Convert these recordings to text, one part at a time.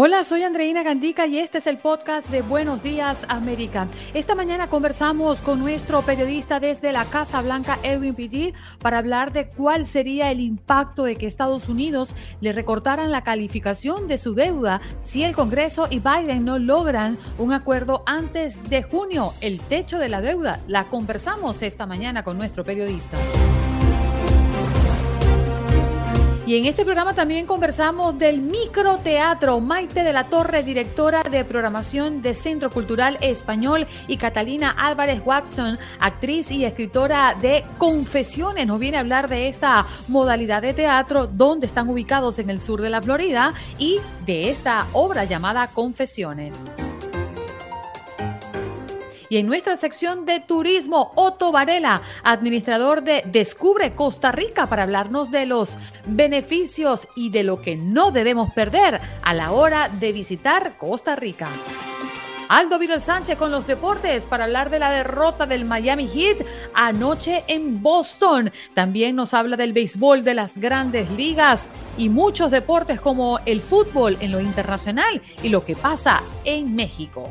Hola, soy Andreina Gandica y este es el podcast de Buenos Días América. Esta mañana conversamos con nuestro periodista desde la Casa Blanca, Edwin Pitti, para hablar de cuál sería el impacto de que Estados Unidos le recortaran la calificación de su deuda si el Congreso y Biden no logran un acuerdo antes de junio. El techo de la deuda la conversamos esta mañana con nuestro periodista. Y en este programa también conversamos del microteatro. Maite de la Torre, directora de programación de Centro Cultural Español, y Catalina Álvarez Watson, actriz y escritora de Confesiones, nos viene a hablar de esta modalidad de teatro, donde están ubicados en el sur de la Florida, y de esta obra llamada Confesiones. Y en nuestra sección de turismo, Otto Varela, administrador de Descubre Costa Rica, para hablarnos de los beneficios y de lo que no debemos perder a la hora de visitar Costa Rica. Aldo Vidal Sánchez con los deportes para hablar de la derrota del Miami Heat anoche en Boston. También nos habla del béisbol de las grandes ligas y muchos deportes como el fútbol en lo internacional y lo que pasa en México.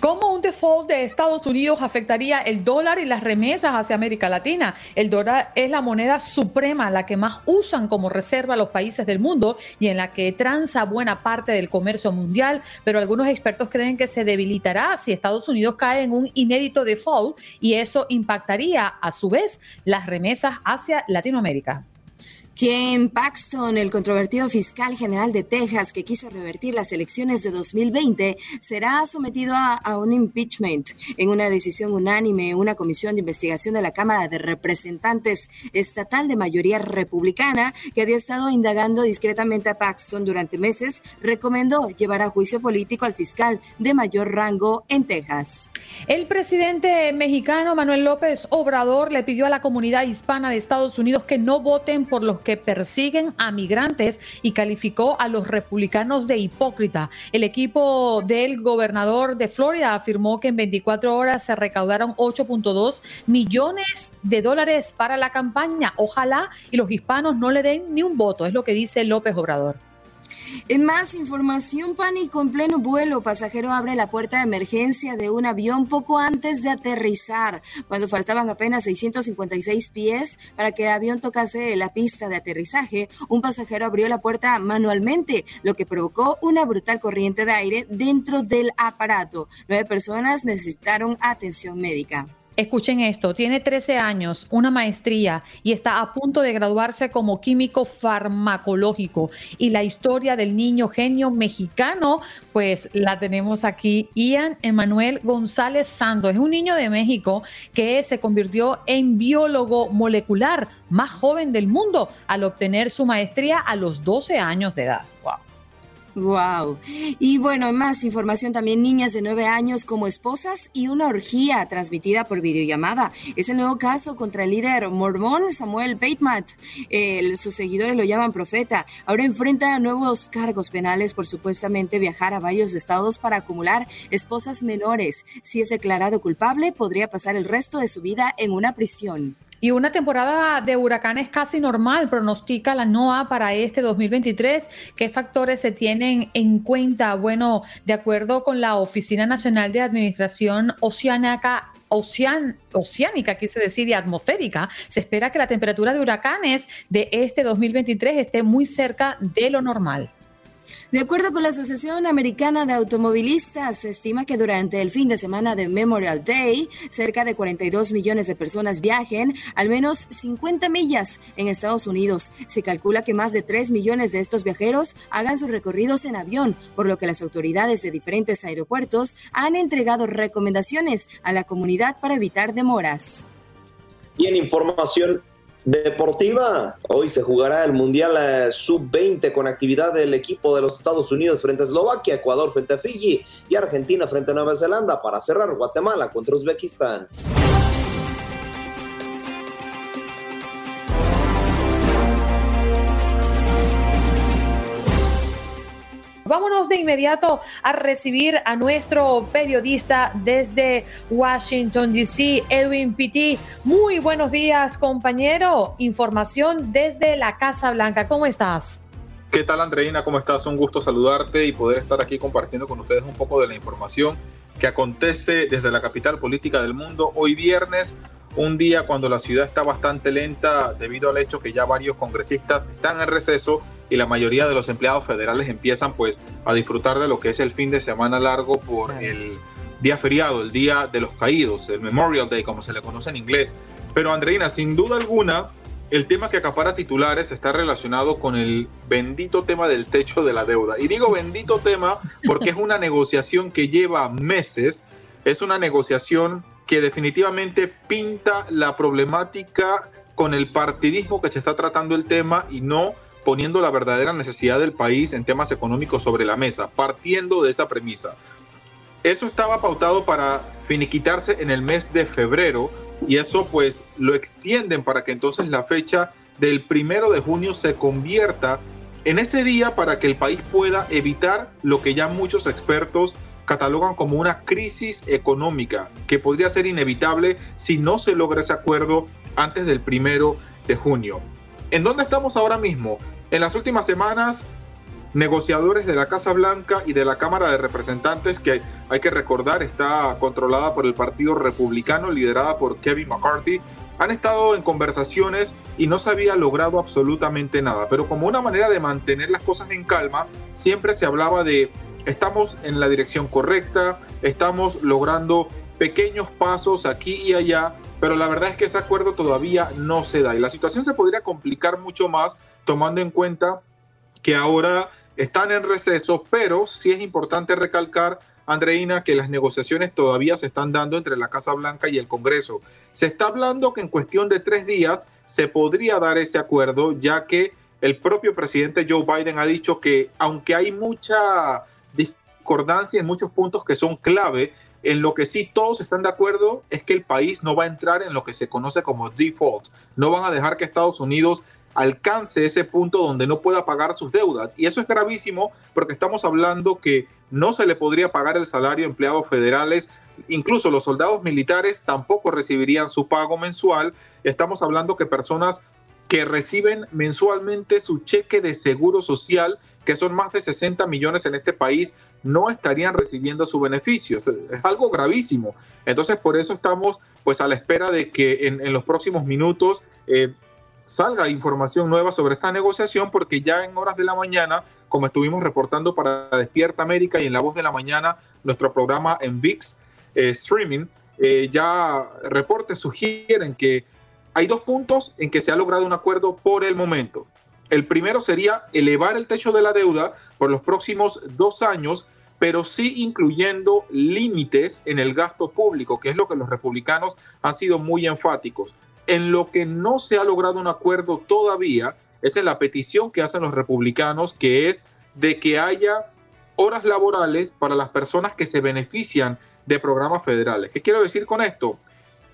¿Cómo un default de Estados Unidos afectaría el dólar y las remesas hacia América Latina? El dólar es la moneda suprema, la que más usan como reserva los países del mundo y en la que transa buena parte del comercio mundial, pero algunos expertos creen que se debilitará si Estados Unidos cae en un inédito default y eso impactaría a su vez las remesas hacia Latinoamérica. Ken Paxton, el controvertido fiscal general de Texas que quiso revertir las elecciones de 2020, será sometido a, a, un impeachment en una decisión unánime. Una comisión de investigación de la Cámara de Representantes estatal de mayoría republicana que había estado indagando discretamente a Paxton durante meses recomendó llevar a juicio político al fiscal de mayor rango en Texas. El presidente mexicano Manuel López Obrador le pidió a la comunidad hispana de Estados Unidos que no voten por los que persiguen a migrantes y calificó a los republicanos de hipócrita. El equipo del gobernador de Florida afirmó que en 24 horas se recaudaron 8.2 millones de dólares para la campaña. Ojalá y los hispanos no le den ni un voto, es lo que dice López Obrador. En más información, pánico en pleno vuelo. Pasajero abre la puerta de emergencia de un avión poco antes de aterrizar, cuando faltaban apenas 656 pies para que el avión tocase la pista de aterrizaje. Un pasajero abrió la puerta manualmente, lo que provocó una brutal corriente de aire dentro del aparato. Nueve personas necesitaron atención médica. Escuchen esto, tiene 13 años, una maestría y está a punto de graduarse como químico farmacológico. Y la historia del niño genio mexicano, pues la tenemos aquí. Ian Emanuel González Santos es un niño de México que se convirtió en biólogo molecular más joven del mundo al obtener su maestría a los 12 años de edad. Wow. Wow. Y bueno, más información también, niñas de nueve años como esposas y una orgía transmitida por videollamada. Es el nuevo caso contra el líder mormón Samuel Bateman. Eh, sus seguidores lo llaman profeta. Ahora enfrenta nuevos cargos penales por supuestamente viajar a varios estados para acumular esposas menores. Si es declarado culpable, podría pasar el resto de su vida en una prisión. Y una temporada de huracanes casi normal, pronostica la NOAA para este 2023. ¿Qué factores se tienen en cuenta? Bueno, de acuerdo con la Oficina Nacional de Administración Oceánica, Ocean, oceánica, quise decir, y atmosférica, se espera que la temperatura de huracanes de este 2023 esté muy cerca de lo normal. De acuerdo con la Asociación Americana de Automovilistas, se estima que durante el fin de semana de Memorial Day, cerca de 42 millones de personas viajen al menos 50 millas en Estados Unidos. Se calcula que más de 3 millones de estos viajeros hagan sus recorridos en avión, por lo que las autoridades de diferentes aeropuertos han entregado recomendaciones a la comunidad para evitar demoras. Y en información deportiva. Hoy se jugará el Mundial eh, Sub-20 con actividad del equipo de los Estados Unidos frente a Eslovaquia, Ecuador frente a Fiji y Argentina frente a Nueva Zelanda para cerrar Guatemala contra Uzbekistán. Vámonos de inmediato a recibir a nuestro periodista desde Washington, D.C., Edwin Pitti. Muy buenos días, compañero. Información desde la Casa Blanca. ¿Cómo estás? ¿Qué tal, Andreina? ¿Cómo estás? Un gusto saludarte y poder estar aquí compartiendo con ustedes un poco de la información que acontece desde la capital política del mundo hoy viernes, un día cuando la ciudad está bastante lenta debido al hecho que ya varios congresistas están en receso y la mayoría de los empleados federales empiezan pues a disfrutar de lo que es el fin de semana largo por el día feriado, el día de los caídos, el Memorial Day como se le conoce en inglés. Pero Andreina, sin duda alguna, el tema que acapara titulares está relacionado con el bendito tema del techo de la deuda. Y digo bendito tema porque es una negociación que lleva meses, es una negociación que definitivamente pinta la problemática con el partidismo que se está tratando el tema y no poniendo la verdadera necesidad del país en temas económicos sobre la mesa, partiendo de esa premisa. Eso estaba pautado para finiquitarse en el mes de febrero y eso pues lo extienden para que entonces la fecha del primero de junio se convierta en ese día para que el país pueda evitar lo que ya muchos expertos catalogan como una crisis económica que podría ser inevitable si no se logra ese acuerdo antes del primero de junio. ¿En dónde estamos ahora mismo? En las últimas semanas, negociadores de la Casa Blanca y de la Cámara de Representantes, que hay que recordar está controlada por el Partido Republicano, liderada por Kevin McCarthy, han estado en conversaciones y no se había logrado absolutamente nada. Pero como una manera de mantener las cosas en calma, siempre se hablaba de estamos en la dirección correcta, estamos logrando pequeños pasos aquí y allá, pero la verdad es que ese acuerdo todavía no se da y la situación se podría complicar mucho más tomando en cuenta que ahora están en receso, pero sí es importante recalcar, Andreina, que las negociaciones todavía se están dando entre la Casa Blanca y el Congreso. Se está hablando que en cuestión de tres días se podría dar ese acuerdo, ya que el propio presidente Joe Biden ha dicho que aunque hay mucha discordancia en muchos puntos que son clave, en lo que sí todos están de acuerdo es que el país no va a entrar en lo que se conoce como default. No van a dejar que Estados Unidos alcance ese punto donde no pueda pagar sus deudas. Y eso es gravísimo porque estamos hablando que no se le podría pagar el salario a empleados federales, incluso los soldados militares tampoco recibirían su pago mensual. Estamos hablando que personas que reciben mensualmente su cheque de seguro social, que son más de 60 millones en este país, no estarían recibiendo su beneficio. Es, algo gravísimo. Entonces, por eso estamos pues a la espera de que en, los próximos minutos eh, salga información nueva sobre esta negociación, porque ya en horas de la mañana, como estuvimos reportando para Despierta América y en La Voz de la Mañana, nuestro programa en VIX eh, Streaming, eh, ya reportes sugieren que hay dos puntos en que se ha logrado un acuerdo por el momento. El primero sería elevar el techo de la deuda por los próximos dos años, pero sí incluyendo límites en el gasto público, que es lo que los republicanos han sido muy enfáticos. En lo que no se ha logrado un acuerdo todavía es en la petición que hacen los republicanos, que es de que haya horas laborales para las personas que se benefician de programas federales. ¿Qué quiero decir con esto?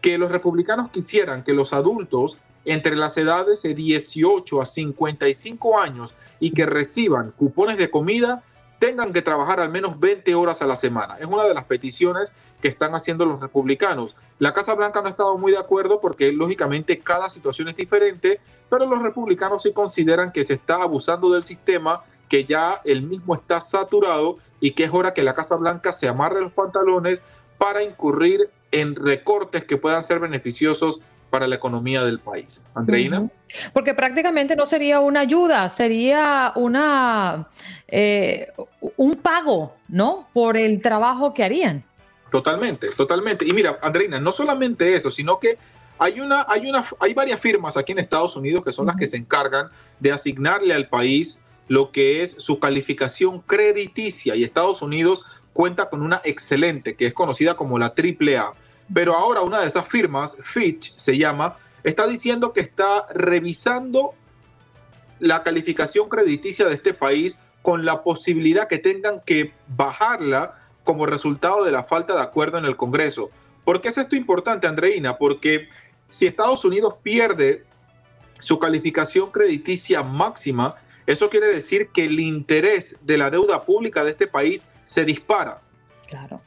Que los republicanos quisieran que los adultos entre las edades de 18 a 55 años y que reciban cupones de comida tengan que trabajar al menos 20 horas a la semana. Es una de las peticiones que están haciendo los republicanos. La Casa Blanca no ha estado muy de acuerdo porque lógicamente cada situación es diferente, pero los republicanos sí consideran que se está abusando del sistema, que ya el mismo está saturado y que es hora que la Casa Blanca se amarre los pantalones para incurrir en recortes que puedan ser beneficiosos para la economía del país. Andreina. Porque prácticamente no sería una ayuda, sería una eh, un pago, ¿no? Por el trabajo que harían. Totalmente, totalmente. Y mira, Andreina, no solamente eso, sino que hay una, hay una, hay varias firmas aquí en Estados Unidos que son las que se encargan de asignarle al país lo que es su calificación crediticia y Estados Unidos cuenta con una excelente que es conocida como la AAA pero ahora una de esas firmas, Fitch se llama, está diciendo que está revisando la calificación crediticia de este país con la posibilidad que tengan que bajarla como resultado de la falta de acuerdo en el Congreso. ¿Por qué es esto importante, Andreina? Porque si Estados Unidos pierde su calificación crediticia máxima, eso quiere decir que el interés de la deuda pública de este país se dispara.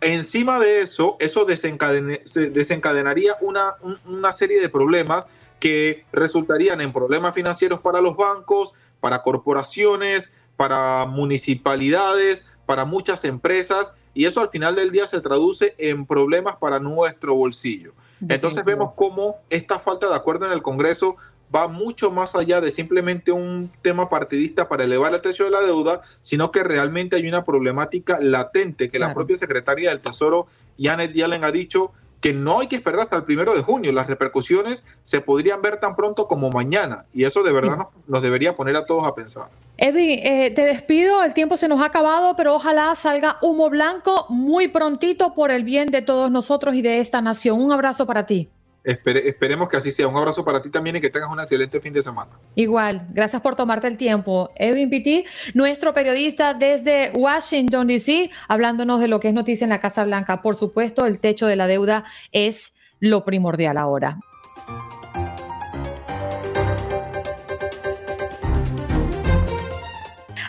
Encima de eso, eso desencadenaría una, una serie de problemas que resultarían en problemas financieros para los bancos, para corporaciones, para municipalidades, para muchas empresas, y eso al final del día se traduce en problemas para nuestro bolsillo. Entonces vemos cómo esta falta de acuerdo en el Congreso va mucho más allá de simplemente un tema partidista para elevar el techo de la deuda, sino que realmente hay una problemática latente que la propia secretaria del Tesoro, Janet Yellen, ha dicho que no hay que esperar hasta el primero de junio. Las repercusiones se podrían ver tan pronto como mañana y eso de verdad nos, debería poner a todos a pensar. Eddie, eh, te despido, el tiempo se nos ha acabado, pero ojalá salga humo blanco muy prontito por el bien de todos nosotros y de esta nación. Un abrazo para ti esperemos que así sea. Un abrazo para ti también y que tengas un excelente fin de semana. Igual, gracias por tomarte el tiempo. Edwin Pitti, nuestro periodista desde Washington, D.C., hablándonos de lo que es noticia en la Casa Blanca. Por supuesto, el techo de la deuda es lo primordial ahora.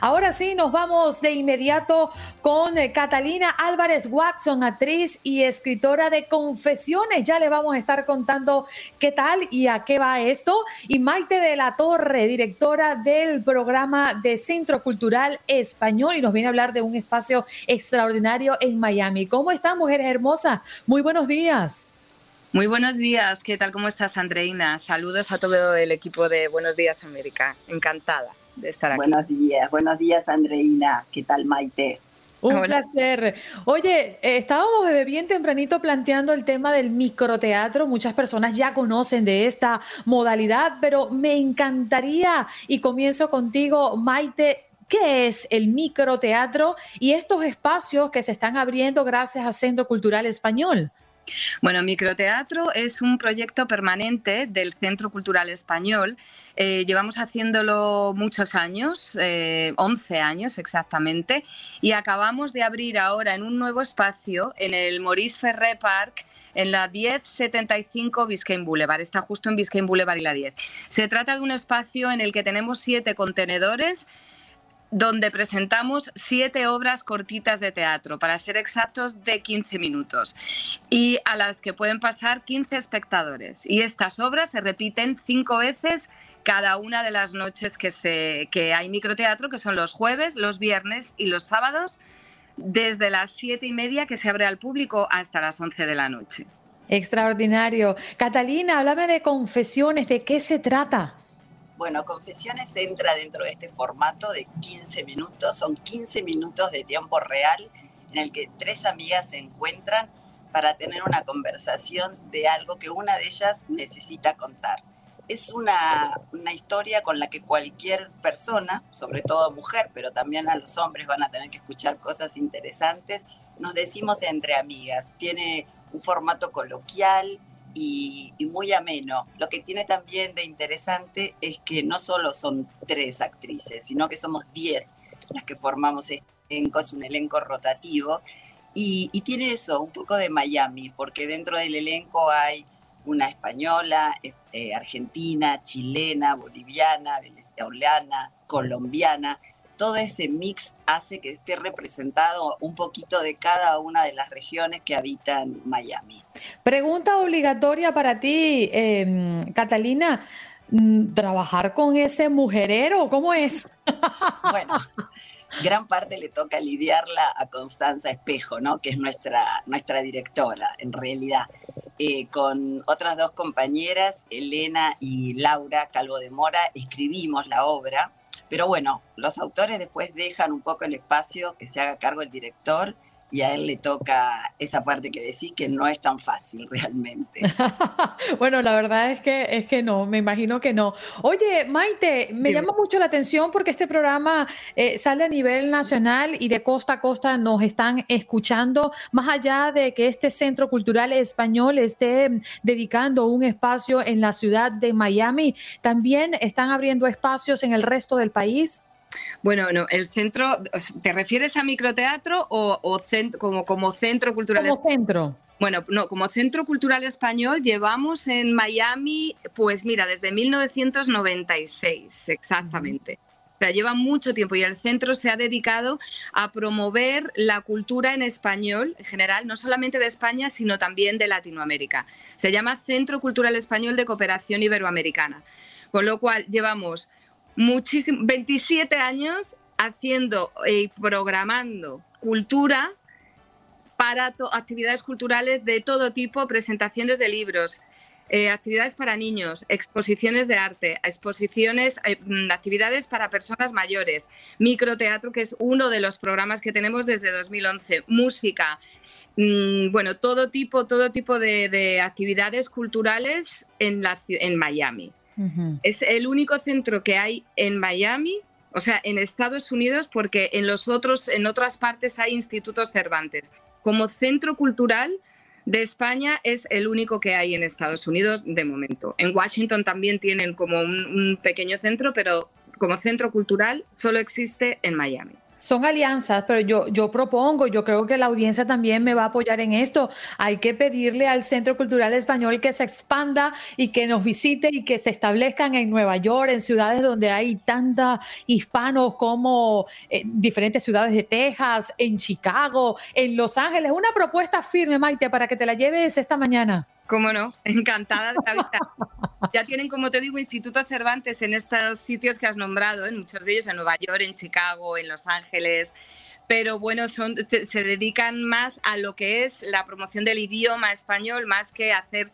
Ahora sí, nos vamos de inmediato con eh, Catalina Álvarez Watson, actriz y escritora de Confesiones. Ya le vamos a estar contando qué tal y a qué va esto. Y Maite de la Torre, directora del programa de Centro Cultural Español, y nos viene a hablar de un espacio extraordinario en Miami. ¿Cómo están, mujeres hermosas? Muy buenos días. Muy buenos días, ¿qué tal? ¿Cómo estás, Andreina? Saludos a todo el equipo de Buenos Días América. Encantada de estar aquí. Buenos días, buenos días Andreina, ¿qué tal Maite? Un placer. Oye, eh, estábamos desde bien tempranito planteando el tema del microteatro. Muchas personas ya conocen de esta modalidad, pero me encantaría, y comienzo contigo, Maite, ¿qué es el microteatro y estos espacios que se están abriendo gracias a Centro Cultural Español? Bueno, Microteatro es un proyecto permanente del Centro Cultural Español. Eh, llevamos haciéndolo muchos años, 11 eh, años exactamente, y acabamos de abrir ahora en un nuevo espacio en el Maurice Ferré Park en la 1075 Biscayne Boulevard. Está justo en Biscayne Boulevard y la 10. Se trata de un espacio en el que tenemos siete contenedores donde presentamos siete obras cortitas de teatro, para ser exactos, de 15 minutos, y a las que pueden pasar 15 espectadores. Y estas obras se repiten cinco veces cada una de las noches que, se, que hay microteatro, que son los jueves, los viernes y los sábados, desde las siete y media que se abre al público hasta las 11 de la noche. Extraordinario. Catalina, háblame de confesiones, ¿de qué se trata? Bueno, Confesiones entra dentro de este formato de 15 minutos. Son 15 minutos de tiempo real en el que tres amigas se encuentran para tener una conversación de algo que una de ellas necesita contar. Es una, una historia con la que cualquier persona, sobre todo mujer, pero también a los hombres van a tener que escuchar cosas interesantes, nos decimos entre amigas. Tiene un formato coloquial, y, muy ameno. Lo que tiene también de interesante es que no solo son tres actrices, sino que somos diez las que formamos este elenco, es un elenco rotativo. Y, tiene eso, un poco de Miami, porque dentro del elenco hay una española, eh, argentina, chilena, boliviana, venezolana, colombiana, todo ese mix hace que esté representado un poquito de cada una de las regiones que habitan Miami. Pregunta obligatoria para ti, em, Catalina. Mm, ¿Trabajar con ese mujerero? ¿Cómo es? Bueno, gran parte le toca lidiarla a Constanza Espejo, ¿no? que es nuestra, nuestra directora, en realidad. Eh, con otras dos compañeras, Elena y Laura Calvo de Mora, escribimos la obra, pero bueno, los autores después dejan un poco el espacio que se haga cargo el director y a él le toca esa parte que decís que no es tan fácil realmente. bueno, la verdad es que es que no, me imagino que no. Oye, Maite, me llama mucho la atención porque este programa eh, sale a nivel nacional y de costa a costa nos están escuchando, más allá de que este Centro Cultural Español esté dedicando un espacio en la ciudad de Miami, también están abriendo espacios en el resto del país. Bueno, no, el centro, ¿te refieres a microteatro o, como, como centro cultural? Como centro. Bueno, no, como Centro Cultural Español llevamos en Miami, pues mira, desde 1996, exactamente. O sea, lleva mucho tiempo y el centro se ha dedicado a promover la cultura en español en general, no solamente de España, sino también de Latinoamérica. Se llama Centro Cultural Español de Cooperación Iberoamericana. Con lo cual llevamos muchísimo, 27 años haciendo y programando cultura para actividades culturales de todo tipo, presentaciones de libros, eh, actividades para niños, exposiciones de arte, exposiciones, eh, mm, actividades para personas mayores, microteatro, que es uno de los programas que tenemos desde 2011, música, mm, bueno, todo tipo, todo tipo de, actividades culturales en, la, en Miami. Es el único centro que hay en Miami, o sea, en Estados Unidos, porque en los otros, en otras partes hay institutos Cervantes. Como centro cultural de España es el único que hay en Estados Unidos de momento. En Washington también tienen como un pequeño centro, pero como centro cultural solo existe en Miami. Son alianzas, pero yo, yo propongo, yo creo que la audiencia también me va a apoyar en esto. Hay que pedirle al Centro Cultural Español que se expanda y que nos visite y que se establezcan en Nueva York, en ciudades donde hay tantos hispanos como en diferentes ciudades de Texas, en Chicago, en Los Ángeles. Una propuesta firme, Maite, para que te la lleves esta mañana. ¿Cómo no? Encantada de la vida. Ya tienen, como te digo, institutos Cervantes en estos sitios que has nombrado, en muchos de ellos, en Nueva York, en Chicago, en Los Ángeles, pero bueno, son, se dedican más a lo que es la promoción del idioma español, más que hacer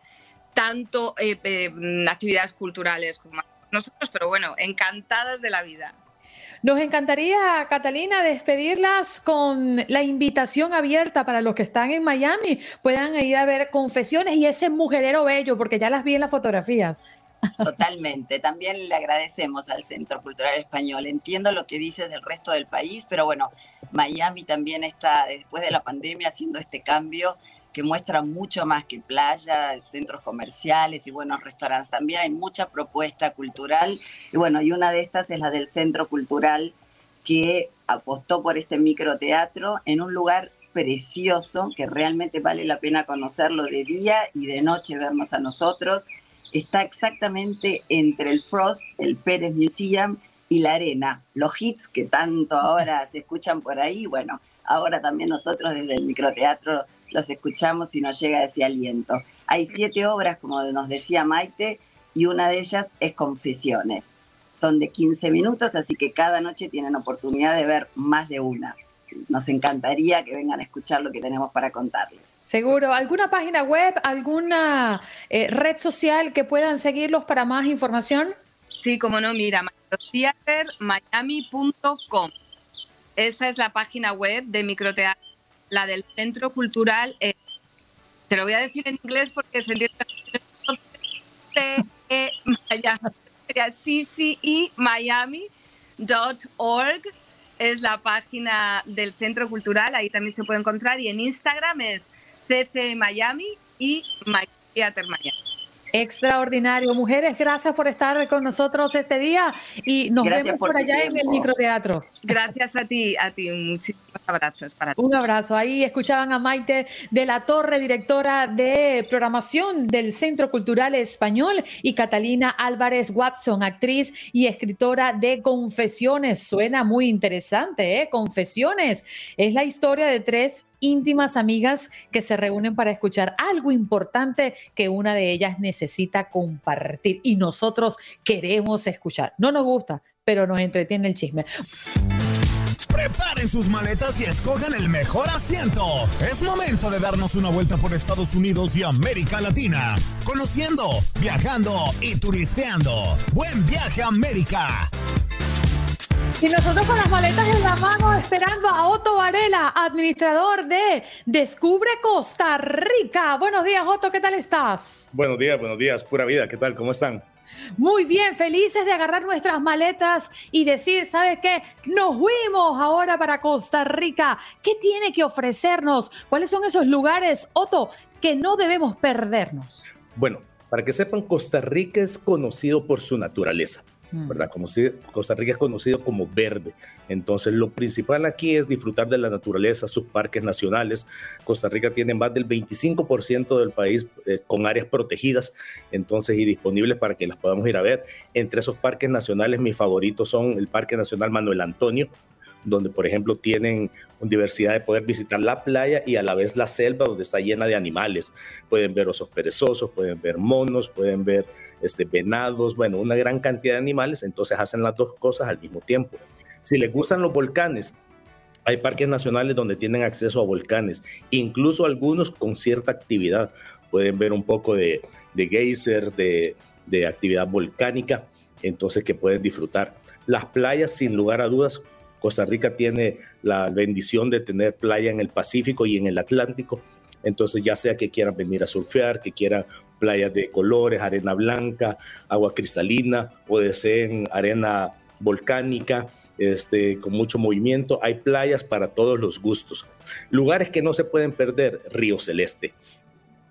tanto eh, eh, actividades culturales como nosotros, pero bueno, encantadas de la vida. Nos encantaría, Catalina, despedirlas con la invitación abierta para los que están en Miami, puedan ir a ver confesiones y ese mujerero bello, porque ya las vi en las fotografías. Totalmente. También le agradecemos al Centro Cultural Español. Entiendo lo que dices del resto del país, pero bueno, Miami también está, después de la pandemia, haciendo este cambio que muestra mucho más que playa, centros comerciales y buenos restaurantes. También hay mucha propuesta cultural y bueno, y una de estas es la del Centro Cultural que apostó por este microteatro en un lugar precioso que realmente vale la pena conocerlo de día y de noche vernos a nosotros. Está exactamente entre el Frost, el Pérez Museum y la arena. Los hits que tanto ahora se escuchan por ahí, bueno, ahora también nosotros desde el microteatro los escuchamos y nos llega ese aliento. Hay siete obras, como nos decía Maite, y una de ellas es Confesiones. Son de 15 minutos, así que cada noche tienen oportunidad de ver más de una. Nos encantaría que vengan a escuchar lo que tenemos para contarles. Seguro. ¿Alguna página web, alguna eh, red social que puedan seguirlos para más información? Sí, como no, mira, miami.com. Esa es la página web de Microteatro la del Centro Cultural, eh, te lo voy a decir en inglés porque se entiende. Miami.org es la página del Centro Cultural, ahí también se puede encontrar y en Instagram es CC Miami y My Miami. Extraordinario. Mujeres, gracias por estar con nosotros este día y nos vemos por, allá en el microteatro. Gracias a ti, a ti. Muchísimos abrazos para ti. Un abrazo. Ahí escuchaban a Maite de la Torre, directora de programación del Centro Cultural Español, y Catalina Álvarez Watson, actriz y escritora de Confesiones. Suena muy interesante, ¿eh? Confesiones. Es la historia de tres íntimas amigas que se reúnen para escuchar algo importante que una de ellas necesita compartir y nosotros queremos escuchar. No nos gusta, pero nos entretiene el chisme. Preparen sus maletas y escojan el mejor asiento. Es momento de darnos una vuelta por Estados Unidos y América Latina, conociendo, viajando y turisteando. Buen viaje América. Y nosotros con las maletas en la mano esperando a Otto Varela, administrador de Descubre Costa Rica. Buenos días, Otto, ¿qué tal estás? Buenos días, buenos días, pura vida, ¿qué tal? ¿Cómo están? Muy bien, felices de agarrar nuestras maletas y decir, ¿sabes qué? Nos fuimos ahora para Costa Rica. ¿Qué tiene que ofrecernos? ¿Cuáles son esos lugares, Otto, que no debemos perdernos? Bueno, para que sepan, Costa Rica es conocido por su naturaleza. Mm. ¿verdad? Como si Costa Rica es conocido como verde. Entonces, lo principal aquí es disfrutar de la naturaleza, sus parques nacionales. Costa Rica tiene más del 25% del país eh, con áreas protegidas, entonces, y disponibles para que las podamos ir a ver. Entre esos parques nacionales, mis favoritos son el Parque Nacional Manuel Antonio, donde por ejemplo tienen diversidad de poder visitar la playa y a la vez la selva donde está llena de animales. Pueden ver osos perezosos, pueden ver monos, pueden ver este, venados, bueno, una gran cantidad de animales, entonces hacen las dos cosas al mismo tiempo. Si les gustan los volcanes, hay parques nacionales donde tienen acceso a volcanes, incluso algunos con cierta actividad. Pueden ver un poco de, de geyser, de, de actividad volcánica, entonces que pueden disfrutar. Las playas, sin lugar a dudas, Costa Rica tiene la bendición de tener playa en el Pacífico y en el Atlántico. Entonces, ya sea que quieran venir a surfear, que quieran playas de colores, arena blanca, agua cristalina o deseen arena volcánica, este, con mucho movimiento. Hay playas para todos los gustos. Lugares que no se pueden perder, Río Celeste.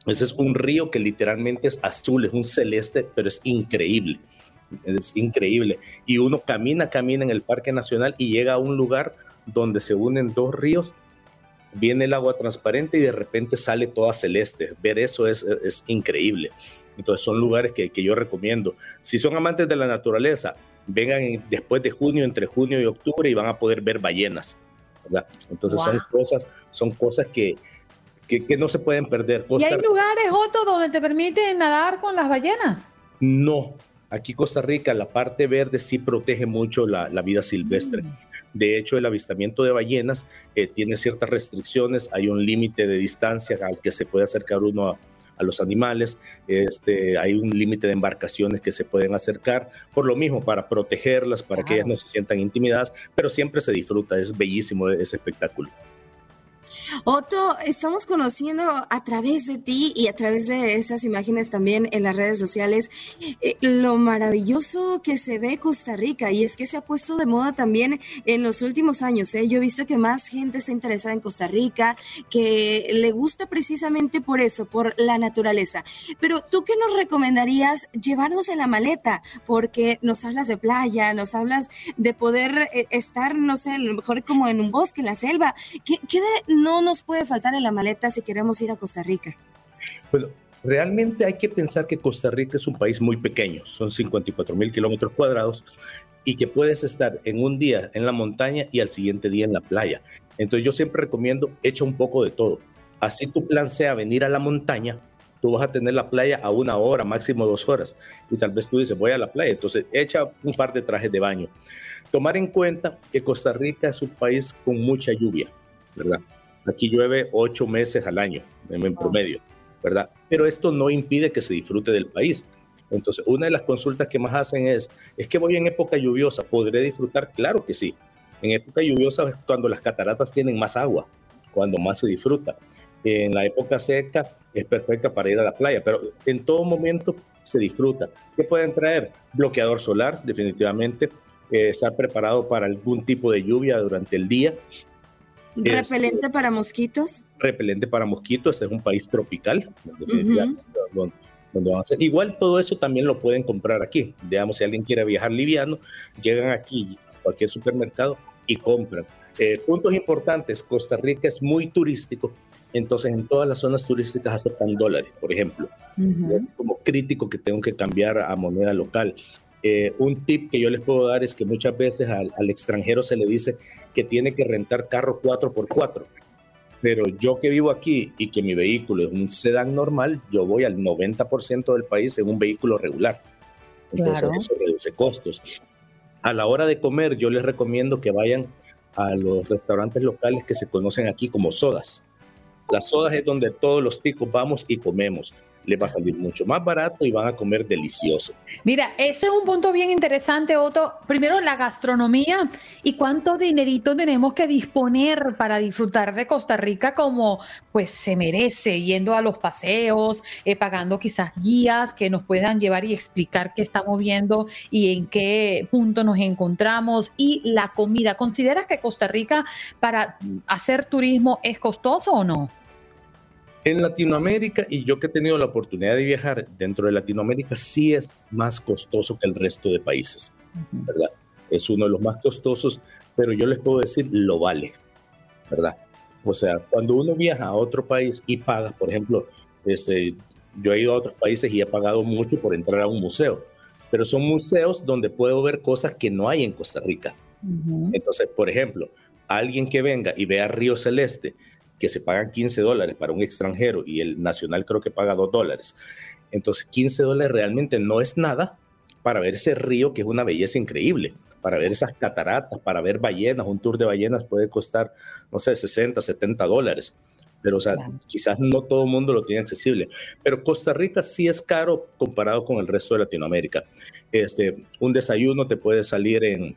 Ese es un río que literalmente es azul, es un celeste, pero es increíble. Es increíble. Y uno camina, camina en el Parque Nacional y llega a un lugar donde se unen dos ríos viene el agua transparente y de repente sale toda celeste. Ver eso es, es increíble. Entonces son lugares que, que, yo recomiendo. Si son amantes de la naturaleza, vengan después de junio, entre junio y octubre y van a poder ver ballenas. ¿verdad? Entonces son cosas, son cosas que, que, que no se pueden perder. ¿Y hay lugares, Otto, donde te permiten nadar con las ballenas? No, aquí Costa Rica, la parte verde sí protege mucho la, la vida silvestre. Mm. De hecho, el avistamiento de ballenas eh, tiene ciertas restricciones, hay un límite de distancia al que se puede acercar uno a, los animales, este, hay un límite de embarcaciones que se pueden acercar, por lo mismo, para protegerlas, para que ellas no se sientan intimidadas, pero siempre se disfruta, es bellísimo ese espectáculo. Otto, estamos conociendo a través de ti y a través de esas imágenes también en las redes sociales eh, lo maravilloso que se ve Costa Rica y es que se ha puesto de moda también en los últimos años. ¿eh? Yo he visto que más gente está interesada en Costa Rica, que le gusta precisamente por eso, por la naturaleza. Pero tú qué nos recomendarías llevarnos en la maleta, porque nos hablas de playa, nos hablas de poder eh, estar, no sé, a lo mejor como en un bosque, en la selva. ¿Qué, qué de, no nos puede faltar en la maleta si queremos ir a Costa Rica? Bueno, realmente hay que pensar que Costa Rica es un país muy pequeño, son 54 mil kilómetros cuadrados y que puedes estar en un día en la montaña y al siguiente día en la playa. Entonces yo siempre recomiendo echa un poco de todo. Así tu plan sea venir a la montaña, tú vas a tener la playa a una hora, máximo dos horas. Y tal vez tú dices, voy a la playa, entonces echa un par de trajes de baño. Tomar en cuenta que Costa Rica es un país con mucha lluvia, ¿verdad? Aquí llueve ocho meses al año, en, promedio, ¿verdad? Pero esto no impide que se disfrute del país. Entonces, una de las consultas que más hacen es, es que voy en época lluviosa, ¿podré disfrutar? Claro que sí. En época lluviosa es cuando las cataratas tienen más agua, cuando más se disfruta. En la época seca es perfecta para ir a la playa, pero en todo momento se disfruta. ¿Qué pueden traer? Bloqueador solar, definitivamente. Eh, estar preparado para algún tipo de lluvia durante el día. ¿Repelente para mosquitos? Repelente para mosquitos, este es un país tropical, donde van a hacer. Igual todo eso también lo pueden comprar aquí. Digamos, si alguien quiere viajar liviano, llegan aquí a cualquier supermercado y compran. Eh, puntos importantes, Costa Rica es muy turístico, entonces en todas las zonas turísticas aceptan dólares, por ejemplo. Es como crítico que tengo que cambiar a moneda local. Eh, un tip que yo les puedo dar es que muchas veces al, al, extranjero se le dice que tiene que rentar carro 4x4. Pero yo que vivo aquí y que mi vehículo es un sedán normal, yo voy al 90% del país en un vehículo regular. Entonces claro. eso reduce costos. A la hora de comer, yo les recomiendo que vayan a los restaurantes locales que se conocen aquí como sodas. Las sodas es donde todos los ticos vamos y comemos les va a salir mucho más barato y van a comer delicioso. Mira, eso es un punto bien interesante, Otto. Primero, la gastronomía y cuánto dinerito tenemos que disponer para disfrutar de Costa Rica como pues se merece, yendo a los paseos, eh, pagando quizás guías que nos puedan llevar y explicar qué estamos viendo y en qué punto nos encontramos y la comida. ¿Consideras que Costa Rica para hacer turismo es costoso o no? En Latinoamérica, y yo que he tenido la oportunidad de viajar dentro de Latinoamérica, sí es más costoso que el resto de países, ¿verdad? Es uno de los más costosos, pero yo les puedo decir, lo vale, ¿verdad? O sea, cuando uno viaja a otro país y paga, por ejemplo, este, yo he ido a otros países y he pagado mucho por entrar a un museo, pero son museos donde puedo ver cosas que no hay en Costa Rica. Entonces, por ejemplo, alguien que venga y vea Río Celeste, que se pagan 15 dólares para un extranjero y el nacional creo que paga 2 dólares. Entonces 15 dólares realmente no es nada para ver ese río que es una belleza increíble, para ver esas cataratas, para ver ballenas, un tour de ballenas puede costar, no sé, 60, 70 dólares. Pero, o sea, quizás no todo el mundo lo tiene accesible. Pero Costa Rica sí es caro comparado con el resto de Latinoamérica. Este, un desayuno te puede salir en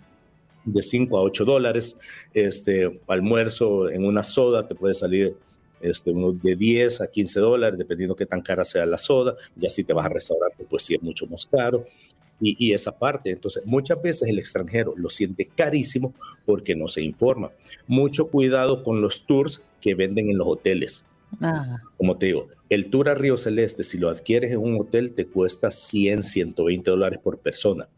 de 5 a 8 dólares. Este almuerzo en una soda te puede salir este, de 10 a 15 dólares, dependiendo qué tan cara sea la soda. Ya si te vas a restaurante, pues sí es mucho más caro. Y, y, esa parte, entonces muchas veces el extranjero lo siente carísimo porque no se informa. Mucho cuidado con los tours que venden en los hoteles. Ah. Como te digo, el tour a Río Celeste, si lo adquieres en un hotel, te cuesta 100, 120 dólares por persona.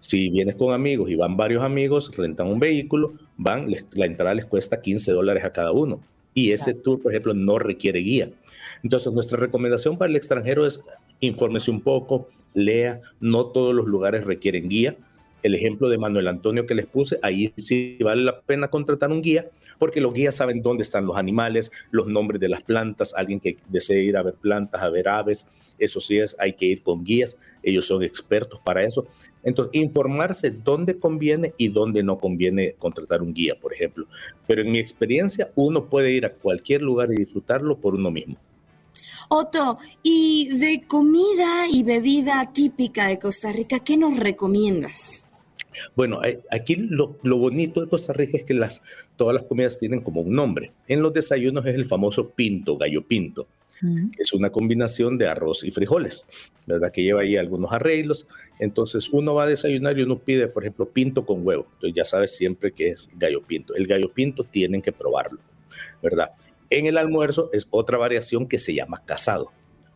Si vienes con amigos y van varios amigos, rentan un vehículo, van, la entrada les cuesta 15 dólares a cada uno. Y ese tour, por ejemplo, no requiere guía. Entonces, nuestra recomendación para el extranjero es infórmese un poco, lea, no todos los lugares requieren guía. El ejemplo de Manuel Antonio que les puse, ahí sí vale la pena contratar un guía, porque los guías saben dónde están los animales, los nombres de las plantas, alguien que desee ir a ver plantas, a ver aves, eso sí es, hay que ir con guías, ellos son expertos para eso. Entonces, informarse dónde conviene y dónde no conviene contratar un guía, por ejemplo. Pero en mi experiencia, uno puede ir a cualquier lugar y disfrutarlo por uno mismo. Otto, y de comida y bebida típica de Costa Rica, ¿qué nos recomiendas? Bueno, aquí lo, bonito de Costa Rica es que las, todas las comidas tienen como un nombre. En los desayunos es el famoso pinto, gallo pinto es una combinación de arroz y frijoles, ¿verdad? Que lleva ahí algunos arreglos. Entonces uno va a desayunar y uno pide, por ejemplo, pinto con huevo. Entonces ya sabes siempre que es gallo pinto. El gallo pinto tienen que probarlo, ¿verdad? En el almuerzo es otra variación que se llama casado.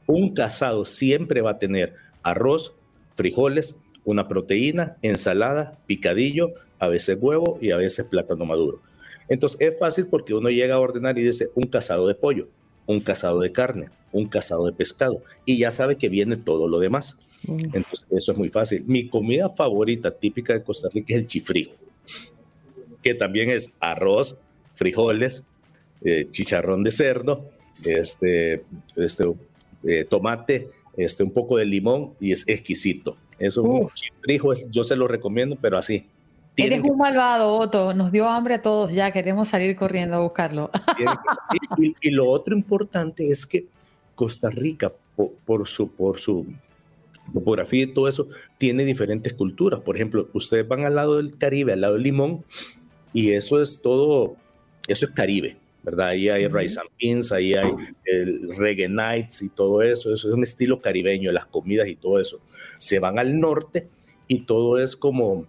Un casado siempre va a tener arroz, frijoles, una proteína, ensalada, picadillo, a veces huevo y a veces plátano maduro. Entonces es fácil porque uno llega a ordenar y dice un casado de pollo un casado de carne, un casado de pescado y ya sabe que viene todo lo demás. Entonces, eso es muy fácil. Mi comida favorita típica de Costa Rica es el chifrijo, que también es arroz, frijoles, eh, chicharrón de cerdo, este, este eh, tomate, este, un poco de limón y es exquisito. Eso, un chifrijo, yo se lo recomiendo, pero así, Eres un malvado, Otto. Nos dio hambre a todos ya. Queremos salir corriendo a buscarlo. Y, lo otro importante es que Costa Rica, por, su, por su topografía y todo eso, tiene diferentes culturas. Por ejemplo, ustedes van al lado del Caribe, al lado del Limón, y eso es todo, eso es Caribe, ¿verdad? Ahí hay rice and beans, ahí hay el reggae nights y todo eso. Eso es un estilo caribeño, las comidas y todo eso. Se van al norte y todo es como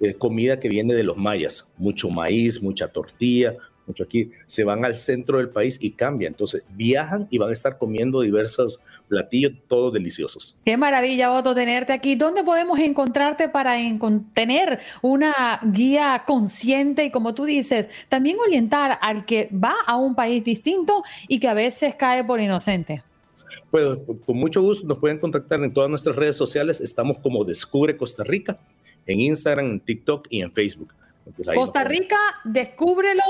eh, comida que viene de los mayas, mucho maíz, mucha tortilla, mucho aquí, se van al centro del país y cambian. Entonces viajan y van a estar comiendo diversos platillos, todos deliciosos. Qué maravilla, Otto, tenerte aquí. ¿Dónde podemos encontrarte para tener una guía consciente y, como tú dices, también orientar al que va a un país distinto y que a veces cae por inocente? Pues con mucho gusto nos pueden contactar en todas nuestras redes sociales. Estamos como Descubre Costa Rica, en Instagram, en TikTok y en Facebook. Costa Rica, descúbrelo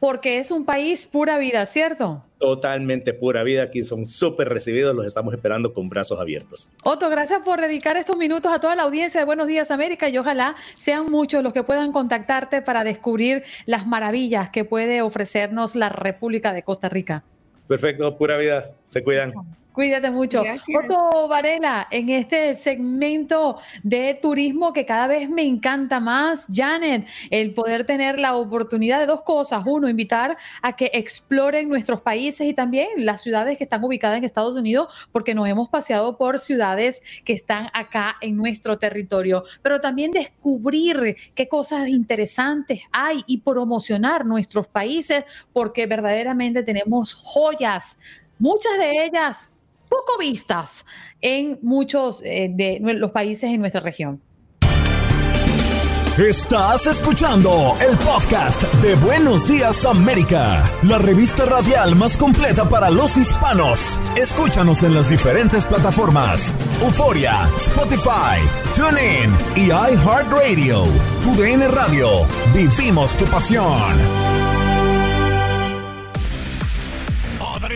porque es un país pura vida, ¿cierto? Totalmente pura vida. Aquí son súper recibidos. Los estamos esperando con brazos abiertos. Otto, gracias por dedicar estos minutos a toda la audiencia de Buenos Días América y ojalá sean muchos los que puedan contactarte para descubrir las maravillas que puede ofrecernos la República de Costa Rica. Perfecto, pura vida. Se cuidan. Cuídate mucho. Otto Varela, en este segmento de turismo que cada vez me encanta más, Janet, el poder tener la oportunidad de dos cosas. Uno, invitar a que exploren nuestros países y también las ciudades que están ubicadas en Estados Unidos, porque nos hemos paseado por ciudades que están acá en nuestro territorio, pero también descubrir qué cosas interesantes hay y promocionar nuestros países, porque verdaderamente tenemos joyas muchas de ellas poco vistas en muchos eh, de los países en nuestra región. Estás escuchando el podcast de Buenos Días América, la revista radial más completa para los hispanos. Escúchanos en las diferentes plataformas: Euforia, Spotify, TuneIn y iHeartRadio. Tu DN Radio. Vivimos tu pasión.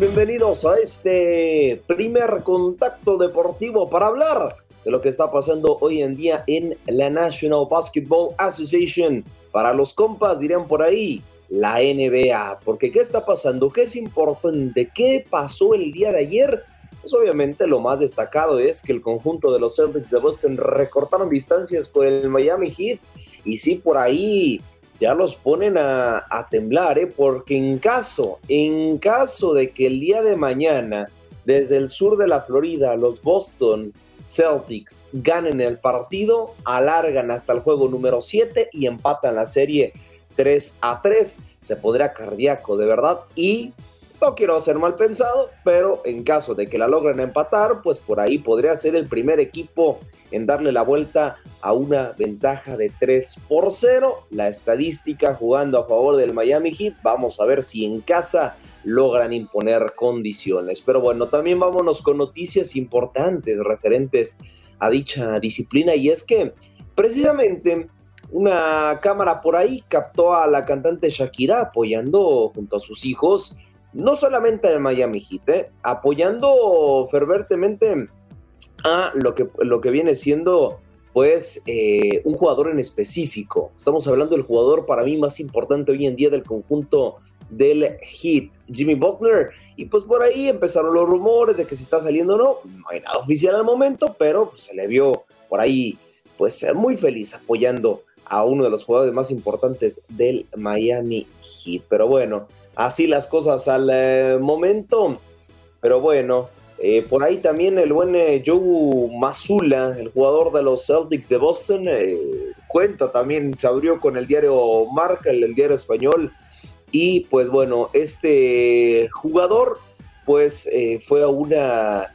Bienvenidos a este primer contacto deportivo para hablar de lo que está pasando hoy en día en la National Basketball Association. Para los compas dirían por ahí, la NBA, porque ¿qué está pasando? ¿Qué es importante? ¿Qué pasó el día de ayer? Pues obviamente lo más destacado es que el conjunto de los Celtics de Boston recortaron distancias con el Miami Heat y sí por ahí ya los ponen a, temblar, ¿eh? porque en caso, en caso de que el día de mañana, desde el sur de la Florida, los Boston Celtics ganen el partido, alargan hasta el juego número 7 y empatan la serie 3 a 3. Se podría cardíaco, de verdad, y no quiero ser mal pensado, pero en caso de que la logren empatar, pues por ahí podría ser el primer equipo en darle la vuelta a una ventaja de 3 por 0. La estadística jugando a favor del Miami Heat. Vamos a ver si en casa logran imponer condiciones. Pero bueno, también vámonos con noticias importantes referentes a dicha disciplina y es que precisamente una cámara por ahí captó a la cantante Shakira apoyando junto a sus hijos no solamente al Miami Heat, ¿eh? apoyando ferventemente a lo que, lo que viene siendo pues eh, un jugador en específico. Estamos hablando del jugador para mí más importante hoy en día del conjunto del Heat, Jimmy Butler. Y pues por ahí empezaron los rumores de que si está saliendo o no. No hay nada oficial al momento, pero pues, se le vio por ahí pues muy feliz apoyando a uno de los jugadores más importantes del Miami Heat. Pero bueno, así las cosas al eh, momento. Pero bueno, eh, por ahí también el buen eh, Joe Mazula, el jugador de los Celtics de Boston, cuenta también, se abrió con el diario Marca, el, diario español. Y pues bueno, este jugador pues fue a una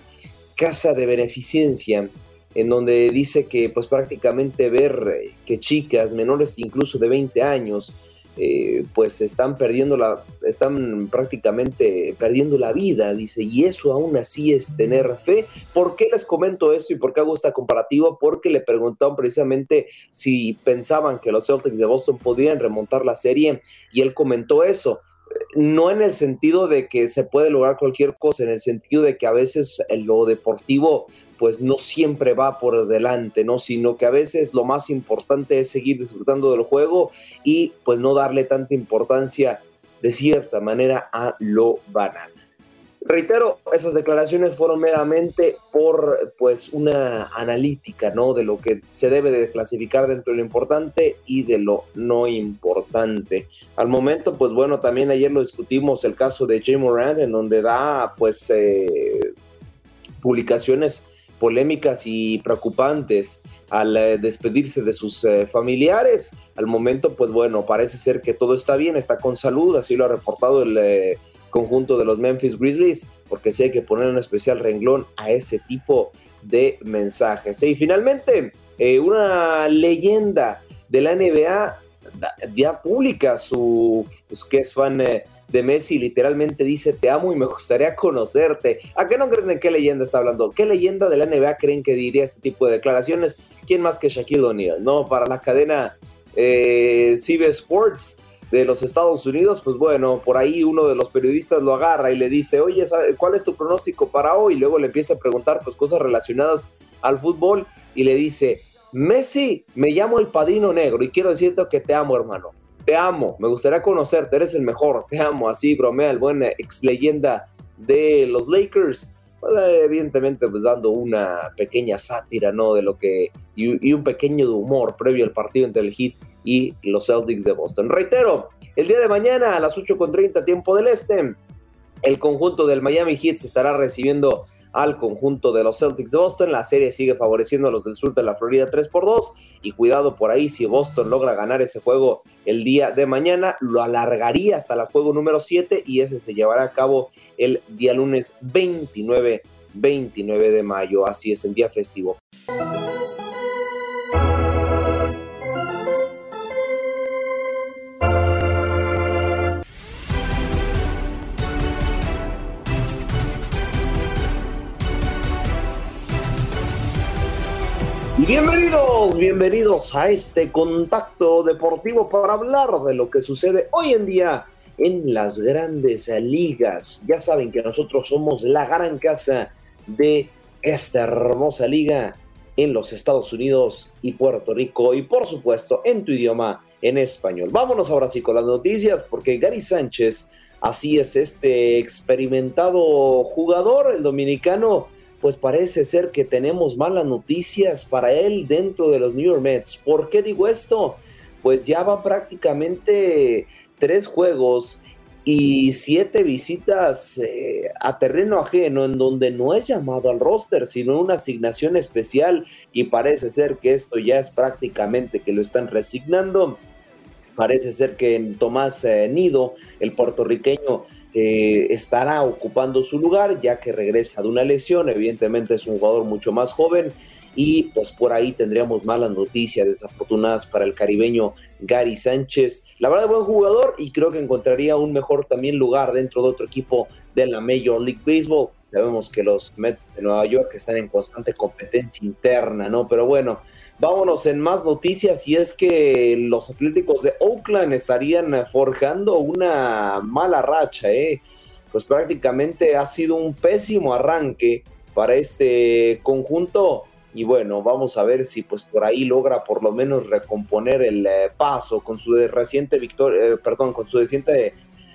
casa de beneficencia en donde dice que pues prácticamente ver que chicas menores incluso de 20 años eh, pues están perdiendo la, están prácticamente perdiendo la vida, dice, y eso aún así es tener fe. ¿Por qué les comento esto y por qué hago esta comparativa? Porque le preguntaron precisamente si pensaban que los Celtics de Boston podían remontar la serie y él comentó eso. no en el sentido de que se puede lograr cualquier cosa, en el sentido de que a veces lo deportivo pues no siempre va por delante, ¿no? Sino que a veces lo más importante es seguir disfrutando del juego y pues no darle tanta importancia de cierta manera a lo banal. Reitero, esas declaraciones fueron meramente por pues una analítica, ¿no? De lo que se debe de clasificar dentro de lo importante y de lo no importante. Al momento, pues bueno, también ayer lo discutimos el caso de Jay Moran, en donde da pues eh, publicaciones polémicas y preocupantes al eh, despedirse de sus eh, familiares. Al momento, pues bueno, parece ser que todo está bien, está con salud, así lo ha reportado el conjunto de los Memphis Grizzlies, porque sí hay que poner un especial renglón a ese tipo de mensajes. Y finalmente, eh, una leyenda de la NBA ya publica su, pues, que es fan eh, de Messi, literalmente dice, te amo y me gustaría conocerte. ¿A qué no creen en qué leyenda está hablando? ¿Qué leyenda de la NBA creen que diría este tipo de declaraciones? ¿Quién más que Shaquille O'Neal? No, para la cadena eh, CB Sports de los Estados Unidos, pues bueno, por ahí uno de los periodistas lo agarra y le dice, oye, ¿cuál es tu pronóstico para hoy? Y luego le empieza a preguntar pues cosas relacionadas al fútbol y le dice, Messi, me llamo el Padino Negro y quiero decirte que te amo, hermano. Te amo, me gustaría conocerte, eres el mejor, te amo, así bromea el buen ex leyenda de los Lakers. Pues, evidentemente, pues dando una pequeña sátira, ¿no? De lo que, y, un pequeño humor previo al partido entre el Heat y los Celtics de Boston. Reitero, el día de mañana a las 8.30 tiempo del este, el conjunto del Miami Heat estará recibiendo al conjunto de los Celtics de Boston. La serie sigue favoreciendo a los del sur de la Florida 3 por 2 y cuidado por ahí si Boston logra ganar ese juego el día de mañana, lo alargaría hasta el juego número 7 y ese se llevará a cabo el día lunes 29, 29 de mayo. Así es, el día festivo. Bienvenidos, bienvenidos a este contacto deportivo para hablar de lo que sucede hoy en día en las grandes ligas. Ya saben que nosotros somos la gran casa de esta hermosa liga en los Estados Unidos y Puerto Rico y por supuesto en tu idioma en español. Vámonos ahora sí con las noticias porque Gary Sánchez, así es este experimentado jugador, el dominicano, pues parece ser que tenemos malas noticias para él dentro de los New York Mets. ¿Por qué digo esto? Pues ya va prácticamente tres juegos y siete visitas eh, a terreno ajeno en donde no es llamado al roster, sino una asignación especial y parece ser que esto ya es prácticamente que lo están resignando. Parece ser que Tomás eh, Nido, el puertorriqueño, eh, estará ocupando su lugar ya que regresa de una lesión, evidentemente es un jugador mucho más joven y pues por ahí tendríamos malas noticias desafortunadas para el caribeño Gary Sánchez. La verdad, buen jugador y creo que encontraría un mejor también lugar dentro de otro equipo de la Major League Baseball. Sabemos que los Mets de Nueva York están en constante competencia interna, ¿no? Pero bueno, Vámonos en más noticias y es que los Atléticos de Oakland estarían forjando una mala racha, ¿eh? Pues prácticamente ha sido un pésimo arranque para este conjunto y bueno, vamos a ver si pues por ahí logra por lo menos recomponer el eh, paso con su reciente victoria, eh, perdón, con su reciente,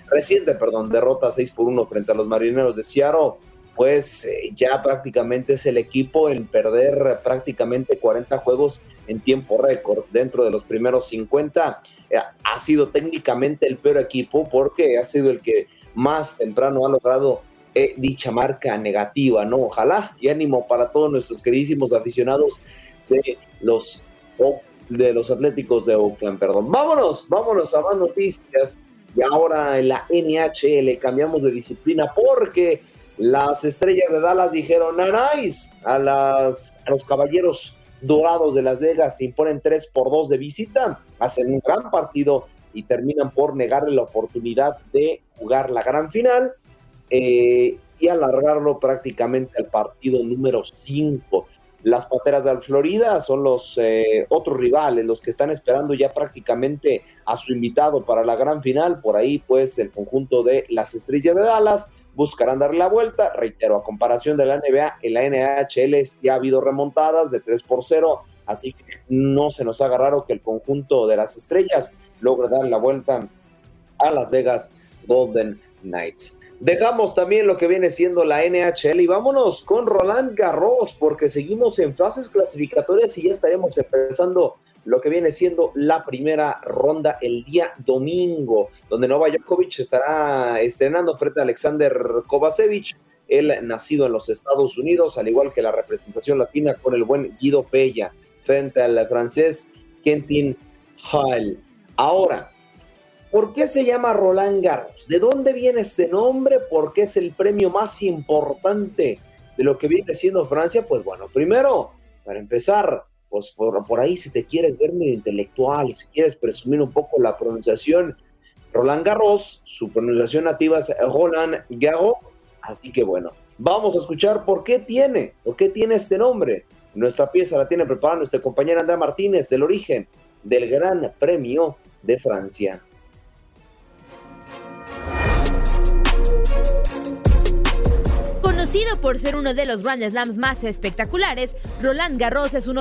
reciente, perdón, derrota 6 por 1 frente a los Marineros de Seattle pues eh, ya prácticamente es el equipo en perder prácticamente 40 juegos en tiempo récord dentro de los primeros 50. Eh, ha sido técnicamente el peor equipo porque ha sido el que más temprano ha logrado eh, dicha marca negativa, ¿no? Ojalá y ánimo para todos nuestros queridísimos aficionados de los de los Atléticos de Oakland, perdón. Vámonos, vámonos a más noticias. Y ahora en la NHL cambiamos de disciplina porque las estrellas de Dallas dijeron, nice, a, las, a los caballeros dorados de Las Vegas se imponen 3 por 2 de visita, hacen un gran partido y terminan por negarle la oportunidad de jugar la gran final eh, y alargarlo prácticamente al partido número 5. las Panteras de Florida son los eh, otros rivales, los que están esperando ya prácticamente a su invitado para la gran final. Por ahí, pues, el conjunto de las Estrellas de Dallas buscarán darle la vuelta. Reitero, a comparación de la NBA, en la NHL ya ha habido remontadas de 3 por 0, así que no se nos haga raro que el conjunto de las Estrellas logre dar la vuelta a Las Vegas Golden Knights. Dejamos también lo que viene siendo la NHL y vámonos con Roland Garros porque seguimos en fases clasificatorias y ya estaremos empezando lo que viene siendo la primera ronda el día domingo, donde Novak Djokovic estará estrenando frente a Alexander Kovacevic, él nacido en los Estados Unidos, al igual que la representación latina con el buen Guido Pella, frente al francés Kentin Hall. Ahora, ¿Por qué se llama Roland Garros? ¿De dónde viene este nombre? ¿Por qué es el premio más importante de lo que viene siendo Francia? Pues bueno, primero, para empezar, pues por, ahí si te quieres ver medio intelectual, si quieres presumir un poco la pronunciación, Roland Garros, su pronunciación nativa es Roland Garros, así que bueno, vamos a escuchar por qué tiene, por qué tiene este nombre. Nuestra pieza la tiene preparada nuestra compañera Andrea Martínez del origen del Gran Premio de Francia. Conocido por ser uno de los Grand Slams más espectaculares, Roland Garros es uno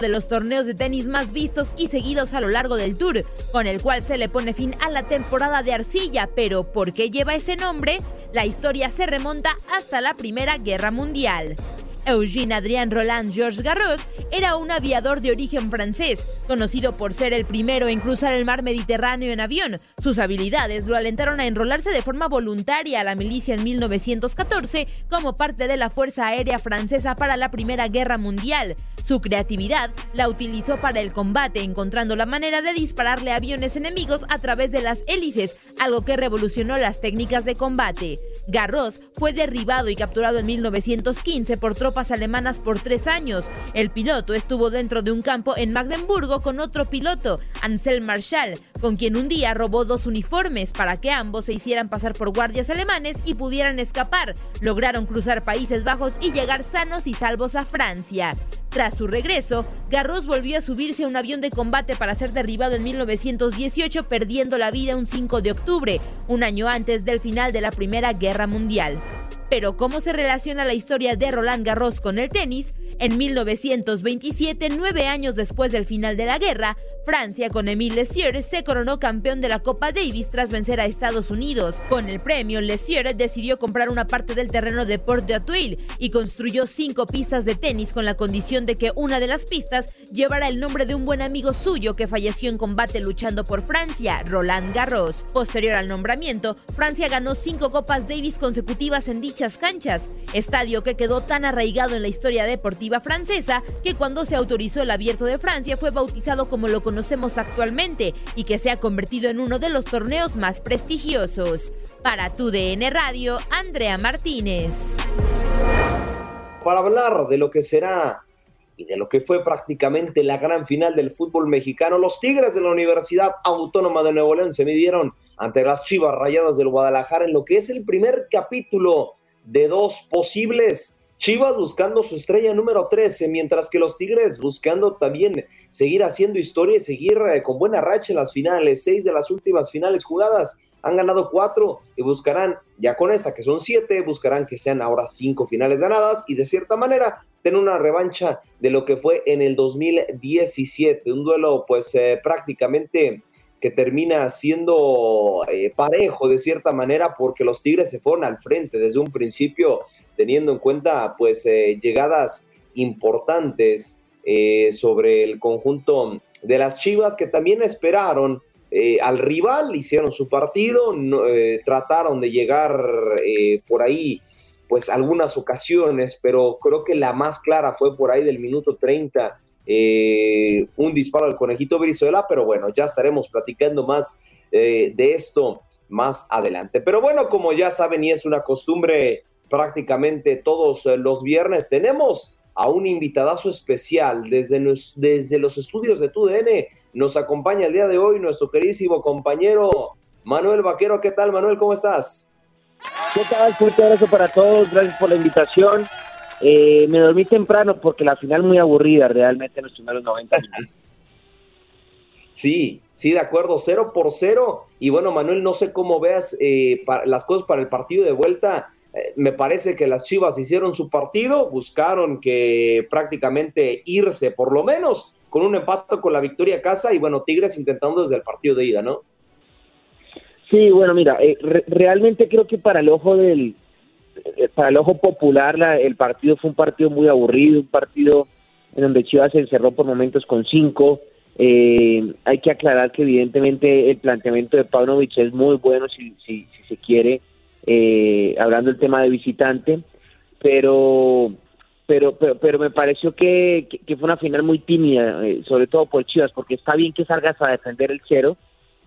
De los torneos de tenis más vistos y seguidos a lo largo del tour, con el cual se le pone fin a la temporada de arcilla, pero ¿por qué lleva ese nombre? La historia se remonta hasta la Primera Guerra Mundial. Eugene Adrien Roland Georges Garros era un aviador de origen francés, conocido por ser el primero en cruzar el mar Mediterráneo en avión. Sus habilidades lo alentaron a enrolarse de forma voluntaria a la milicia en 1914 como parte de la Fuerza Aérea Francesa para la Primera Guerra Mundial. Su creatividad la utilizó para el combate, encontrando la manera de dispararle aviones enemigos a través de las hélices, algo que revolucionó las técnicas de combate. Garros fue derribado y capturado en 1915 por tropas alemanas por tres años. El piloto estuvo dentro de un campo en Magdeburgo con otro piloto, Ansel Marshall, con quien un día robó dos uniformes para que ambos se hicieran pasar por guardias alemanes y pudieran escapar. Lograron cruzar Países Bajos y llegar sanos y salvos a Francia. Tras su regreso, Garros volvió a subirse a un avión de combate para ser derribado en 1918, perdiendo la vida un 5 de octubre, un año antes del final de la Primera Guerra Mundial. Pero ¿cómo se relaciona la historia de Roland Garros con el tenis? En 1927, nueve años después del final de la guerra, Francia con Émile Lessieur se coronó campeón de la Copa Davis tras vencer a Estados Unidos. Con el premio, Lessieur decidió comprar una parte del terreno de Port de Atuil y construyó cinco pistas de tenis con la condición de que una de las pistas llevara el nombre de un buen amigo suyo que falleció en combate luchando por Francia, Roland Garros. Posterior al nombramiento, Francia ganó cinco Copas Davis consecutivas en dichas canchas, estadio que quedó tan arraigado en la historia deportiva francesa que cuando se autorizó el abierto de Francia fue bautizado como lo conocemos actualmente y que se ha convertido en uno de los torneos más prestigiosos. Para tu DN Radio, Andrea Martínez. Para hablar de lo que será y de lo que fue prácticamente la gran final del fútbol mexicano, los Tigres de la Universidad Autónoma de Nuevo León se midieron ante las Chivas Rayadas del Guadalajara en lo que es el primer capítulo de dos posibles Chivas buscando su estrella número 13, mientras que los Tigres buscando también seguir haciendo historia y seguir eh, con buena racha en las finales. Seis de las últimas finales jugadas han ganado cuatro y buscarán, ya con esta que son siete, buscarán que sean ahora cinco finales ganadas y de cierta manera tener una revancha de lo que fue en el 2017. Un duelo pues eh, prácticamente que termina siendo eh, parejo de cierta manera porque los Tigres se fueron al frente desde un principio teniendo en cuenta pues eh, llegadas importantes eh, sobre el conjunto de las Chivas que también esperaron al rival, hicieron su partido, trataron de llegar por ahí pues algunas ocasiones, pero creo que la más clara fue por ahí del minuto 30, eh, un disparo al conejito Brizuela, pero bueno, ya estaremos platicando más eh, de esto más adelante. Pero bueno, como ya saben y es una costumbre prácticamente todos eh, los viernes, tenemos a un invitadazo especial desde, desde los estudios de TUDN. Nos acompaña el día de hoy nuestro queridísimo compañero Manuel Vaquero. ¿Qué tal, Manuel? ¿Cómo estás? ¿Qué tal? Fuerte abrazo para todos. Gracias por la invitación. Eh, me dormí temprano porque la final muy aburrida realmente en los primeros 90 minutos. Sí, sí, de acuerdo, cero por cero. Y bueno, Manuel, no sé cómo veas eh, las cosas para el partido de vuelta. Eh, me parece que las Chivas hicieron su partido, buscaron que prácticamente irse por lo menos con un empate con la victoria casa y bueno, Tigres intentando desde el partido de ida, ¿no? Sí, bueno, mira, eh, realmente creo que para el ojo del, para el ojo popular el partido fue un partido muy aburrido, un partido en donde Chivas se encerró por momentos con cinco, eh, hay que aclarar que evidentemente el planteamiento de Pavlovich es muy bueno si, si, se quiere, eh, hablando del tema de visitante, pero pero pero, pero me pareció que, que, fue una final muy tímida, eh, sobre todo por Chivas, porque está bien que salgas a defender el cero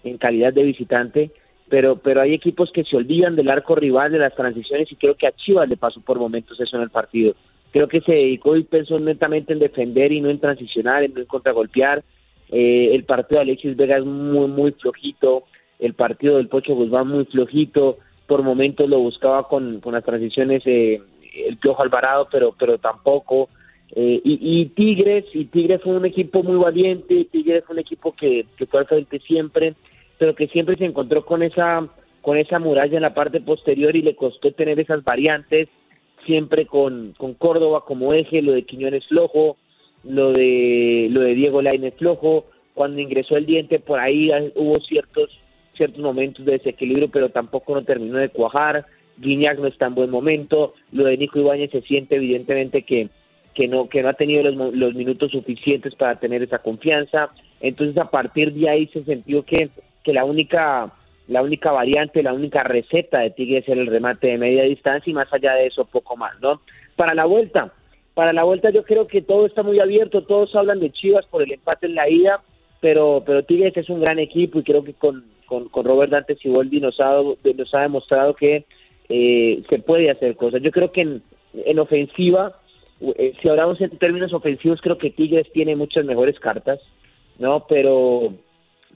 en calidad de visitante, pero pero hay equipos que se olvidan del arco rival de las transiciones y creo que a Chivas le pasó por momentos eso en el partido. Creo que se dedicó y pensó netamente en defender y no en transicionar, en no en contragolpear eh, el partido de Alexis Vega es muy, muy flojito. El partido del Pocho Guzmán muy flojito. Por momentos lo buscaba con, con las transiciones eh, el Piojo Alvarado, pero, pero tampoco. Eh, y, Tigres, y Tigres fue un equipo muy valiente, Tigres fue un equipo que, que fue al frente siempre, pero que siempre se encontró con esa, con esa muralla en la parte posterior y le costó tener esas variantes, siempre con, con Córdoba como eje, lo de Quiñones flojo, lo de lo de Diego Lainez flojo, cuando ingresó el diente por ahí hubo ciertos ciertos momentos de desequilibrio, pero tampoco no terminó de cuajar. Guiñac no está en buen momento, lo de Nico Ibáñez se siente evidentemente que que no que no ha tenido los, los minutos suficientes para tener esa confianza. Entonces a partir de ahí se sintió que que la única la única variante, la única receta de Tigres era el remate de media distancia y más allá de eso poco más, ¿no? Para la vuelta, para la vuelta yo creo que todo está muy abierto, todos hablan de Chivas por el empate en la ida, pero, pero Tigres es un gran equipo y creo que con, con, Robert Dante Siboldi nos ha, nos ha demostrado que eh, se puede hacer cosas. Yo creo que en, en ofensiva, eh, si hablamos en términos ofensivos, creo que Tigres tiene muchas mejores cartas, ¿no? Pero,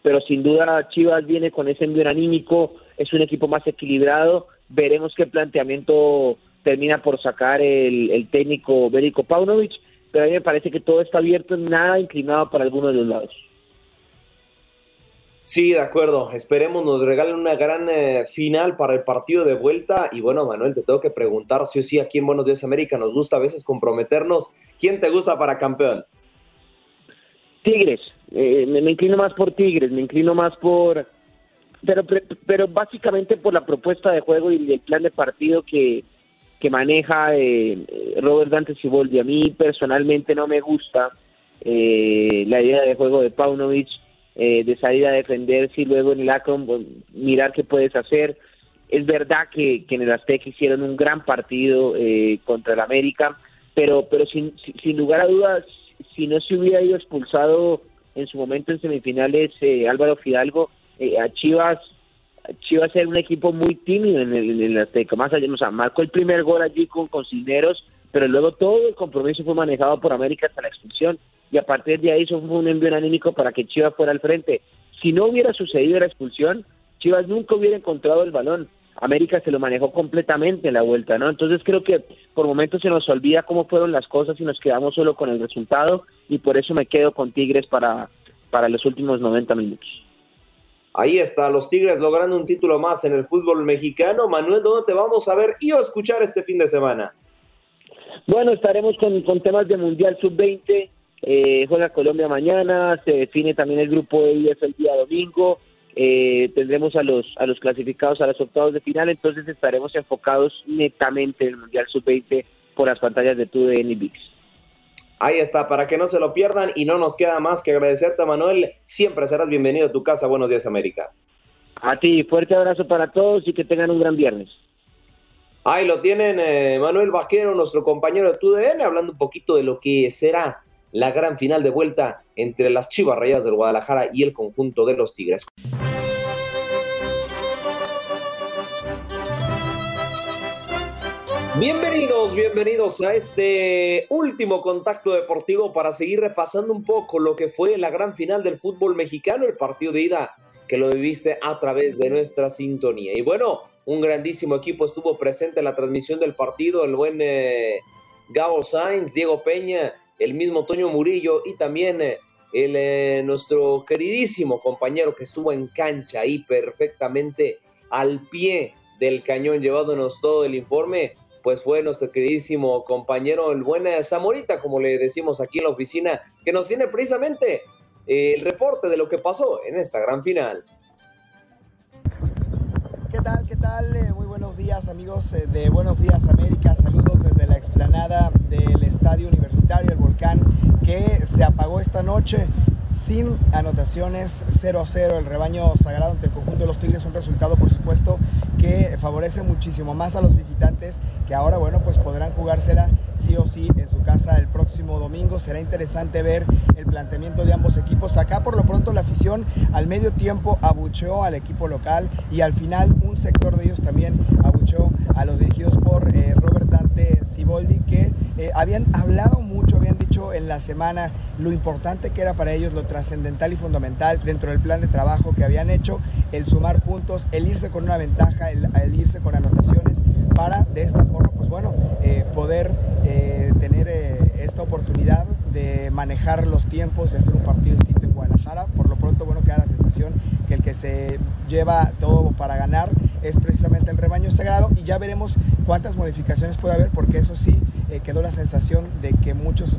pero sin duda Chivas viene con ese envío anímico, es un equipo más equilibrado, veremos qué planteamiento termina por sacar el, técnico Berico Paunovic, pero a mí me parece que todo está abierto, nada inclinado para alguno de los lados. Sí, de acuerdo. Esperemos nos regalen una gran eh, final para el partido de vuelta. Y bueno, Manuel, te tengo que preguntar, sí o sí, aquí en Buenos Días América nos gusta a veces comprometernos. ¿Quién te gusta para campeón? Tigres. Eh, me, inclino más por Tigres, me inclino más por... Pero, pero básicamente por la propuesta de juego y el plan de partido que, que maneja eh, Robert Dante Siboldi. A mí personalmente no me gusta eh, la idea de juego de Paunovic, eh, de salir a defender y luego en el Akron mirar qué puedes hacer. Es verdad que, en el Azteca hicieron un gran partido contra el América, pero, pero sin, sin lugar a dudas, si no se hubiera ido expulsado en su momento en semifinales Álvaro Fidalgo, a Chivas Chivas era un equipo muy tímido en el, Azteca, más allá, o sea, marcó el primer gol allí con, con pero luego todo el compromiso fue manejado por América hasta la expulsión, y a partir de ahí eso fue un envío anímico para que Chivas fuera al frente. Si no hubiera sucedido la expulsión, Chivas nunca hubiera encontrado el balón. América se lo manejó completamente en la vuelta, ¿no? Entonces creo que por momentos se nos olvida cómo fueron las cosas y nos quedamos solo con el resultado y por eso me quedo con Tigres para, para los últimos 90 minutos. Ahí está, los Tigres logrando un título más en el fútbol mexicano. Manuel, ¿dónde te vamos a ver y a escuchar este fin de semana? Bueno, estaremos con, temas de Mundial Sub-20. Eh, juega Colombia mañana, se define también el grupo de IEF el día domingo. Eh, tendremos a los a los clasificados a los octavos de final, entonces estaremos enfocados netamente en el Mundial Sub-20 por las pantallas de TUDN y VIX. Ahí está, para que no se lo pierdan y no nos queda más que agradecerte, Manuel. Siempre serás bienvenido a tu casa. Buenos días, América. A ti, fuerte abrazo para todos y que tengan un gran viernes. Ahí lo tienen eh, Manuel Vaquero, nuestro compañero de TUDN, hablando un poquito de lo que será la gran final de vuelta entre las Chivas Rayadas del Guadalajara y el conjunto de los Tigres. Bienvenidos, bienvenidos a este último contacto deportivo para seguir repasando un poco lo que fue la gran final del fútbol mexicano, el partido de ida que lo viviste a través de nuestra sintonía. Y bueno, un grandísimo equipo estuvo presente en la transmisión del partido, el buen eh, Gabo Sainz, Diego Peña, el mismo Toño Murillo y también eh, el, eh, nuestro queridísimo compañero que estuvo en cancha ahí perfectamente al pie del cañón llevándonos todo el informe pues fue nuestro queridísimo compañero, el buen Zamorita, como le decimos aquí en la oficina, que nos tiene precisamente eh, el reporte de lo que pasó en esta gran final. ¿Qué tal? ¿Qué tal? Eh, muy buenos días amigos eh, de Buenos Días América. Saludos desde la explanada del Estadio Universitario El Volcán que se apagó esta noche sin anotaciones 0 a 0 el rebaño sagrado ante el conjunto de los Tigres un resultado por supuesto que favorece muchísimo más a los visitantes que ahora bueno pues podrán jugársela sí o sí en su casa el próximo domingo. Será interesante ver el planteamiento de ambos equipos. Acá por lo pronto la afición al medio tiempo abucheó al equipo local y al final un sector de ellos también abucheó a los dirigidos por eh, Robert Dante Siboldi que eh, habían hablado mucho en la semana lo importante que era para ellos lo trascendental y fundamental dentro del plan de trabajo que habían hecho, el sumar puntos, el irse con una ventaja, el, irse con anotaciones para de esta forma, pues bueno, eh, poder eh, tener eh, esta oportunidad de manejar los tiempos y hacer un partido distinto en Guadalajara. Por lo pronto, bueno, queda la sensación que el que se lleva todo para ganar es precisamente el rebaño sagrado y ya veremos cuántas modificaciones puede haber porque eso sí quedó la sensación de que muchos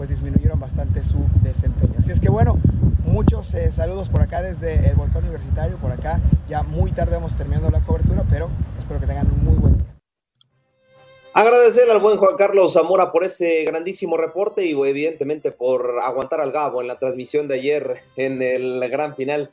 pues disminuyeron bastante su desempeño. Así es que bueno, muchos eh, saludos por acá desde el Volcán Universitario, por acá ya muy tarde vamos terminando la cobertura, pero espero que tengan un muy buen día. Agradecer al buen Juan Carlos Zamora por ese grandísimo reporte y evidentemente por aguantar al Gabo en la transmisión de ayer en el gran final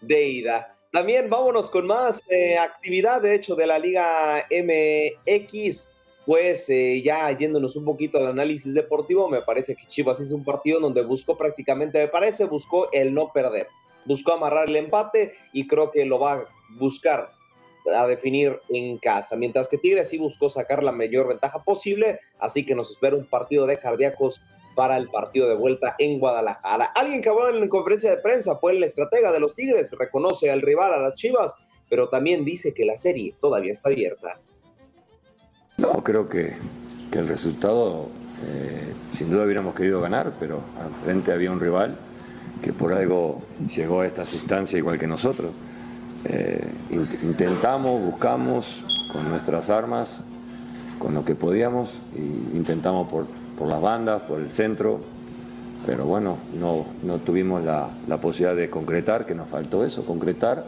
de ida. También vámonos con más eh, actividad, de hecho, de la Liga MX pues eh, ya yéndonos un poquito al análisis deportivo, me parece que Chivas es un partido donde buscó prácticamente, me parece, buscó el no perder, buscó amarrar el empate y creo que lo va a buscar a definir en casa, mientras que Tigres sí buscó sacar la mayor ventaja posible, así que nos espera un partido de cardíacos para el partido de vuelta en Guadalajara. Alguien que habló en la conferencia de prensa fue el estratega de los Tigres, reconoce al rival a las Chivas, pero también dice que la serie todavía está abierta. No, creo que, el resultado, eh, sin duda hubiéramos querido ganar, pero al frente había un rival que por algo llegó a estas instancias igual que nosotros. Eh, intentamos, buscamos con nuestras armas, con lo que podíamos, e intentamos por, las bandas, por el centro, pero bueno, no, no tuvimos la, posibilidad de concretar, que nos faltó eso, concretar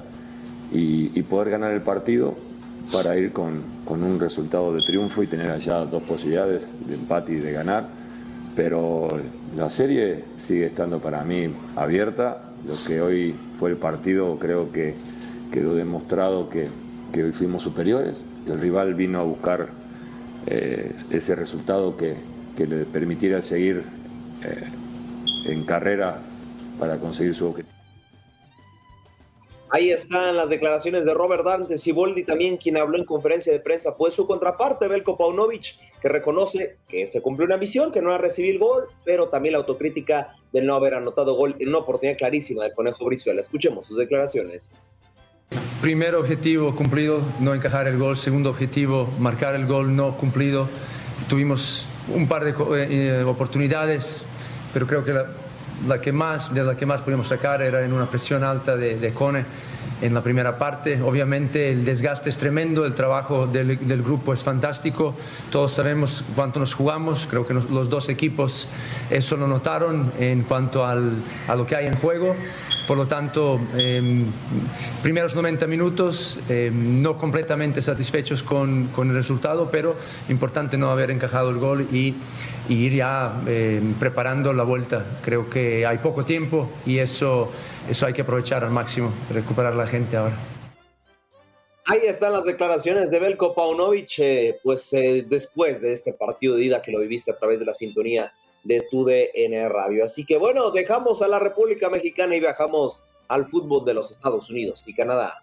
y poder ganar el partido para ir con, un resultado de triunfo y tener allá dos posibilidades de empate y de ganar. Pero la serie sigue estando para mí abierta. Lo que hoy fue el partido creo que quedó demostrado que, que hoy fuimos superiores, que el rival vino a buscar eh, ese resultado que, le permitiera seguir eh, en carrera para conseguir su objetivo. Ahí están las declaraciones de Robert Dante Siboldi, también quien habló en conferencia de prensa fue su contraparte, Belko Paunovic, que reconoce que se cumplió una misión, que no ha recibido el gol, pero también la autocrítica de no haber anotado gol en una oportunidad clarísima del Conejo Brizuela. Escuchemos sus declaraciones. Primer objetivo cumplido, no encajar el gol. Segundo objetivo, marcar el gol no cumplido. Tuvimos un par de eh, oportunidades, pero creo que la, la que más, de la que más pudimos sacar era en una presión alta de, de Cone en la primera parte. Obviamente el desgaste es tremendo, el trabajo del, del, grupo es fantástico, todos sabemos cuánto nos jugamos, creo que los dos equipos eso lo notaron en cuanto al, a lo que hay en juego. Por lo tanto, eh, primeros 90 minutos em, no completamente satisfechos con, con, el resultado, pero importante no haber encajado el gol y, y ir ya em, preparando la vuelta. Creo que hay poco tiempo y eso, eso hay que aprovechar al máximo, recuperar la gente ahora. Ahí están las declaraciones de Belko Paunovic, eh, pues eh, después de este partido de ida que lo viviste a través de la sintonía de tu DN Radio. Así que bueno, dejamos a la República Mexicana y viajamos al fútbol de los Estados Unidos y Canadá.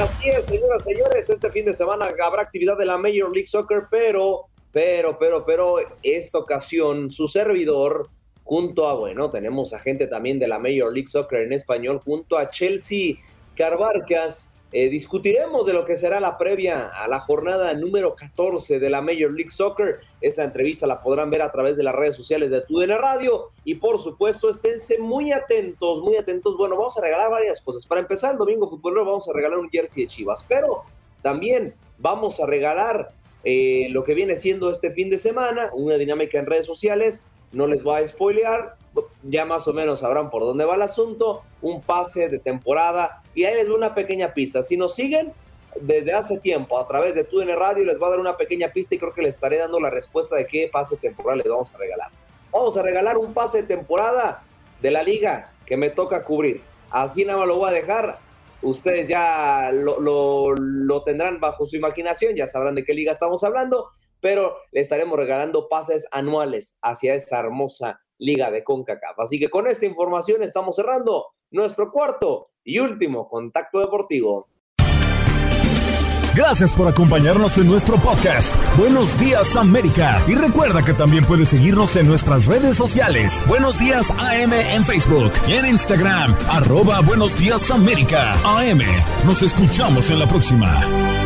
Así es, señoras y señores, este fin de semana habrá actividad de la Major League Soccer, pero, pero, pero, pero, esta ocasión su servidor junto a, bueno, tenemos a gente también de la Major League Soccer en español, junto a Chelsea Carbarcas. Eh, discutiremos de lo que será la previa a la jornada número 14 de la Major League Soccer. Esta entrevista la podrán ver a través de las redes sociales de TUDN Radio y por supuesto esténse muy atentos, muy atentos. Bueno, vamos a regalar varias cosas. Para empezar, el domingo futbolero vamos a regalar un jersey de Chivas, pero también vamos a regalar eh, lo que viene siendo este fin de semana, una dinámica en redes sociales no les voy a spoilear, ya más o menos sabrán por dónde va el asunto, un pase de temporada y ahí les doy una pequeña pista. Si nos siguen desde hace tiempo a través de TUDN Radio, les voy a dar una pequeña pista y creo que les estaré dando la respuesta de qué pase temporal les vamos a regalar. Vamos a regalar un pase de temporada de la liga que me toca cubrir. Así nada más lo voy a dejar. Ustedes ya lo, lo tendrán bajo su imaginación, ya sabrán de qué liga estamos hablando pero le estaremos regalando pases anuales hacia esa hermosa liga de CONCACAF. Así que con esta información estamos cerrando nuestro cuarto y último contacto deportivo. Gracias por acompañarnos en nuestro podcast. Buenos días América. Y recuerda que también puedes seguirnos en nuestras redes sociales. Buenos días AM en Facebook y en Instagram. Arroba Buenos días América. AM. Nos escuchamos en la próxima.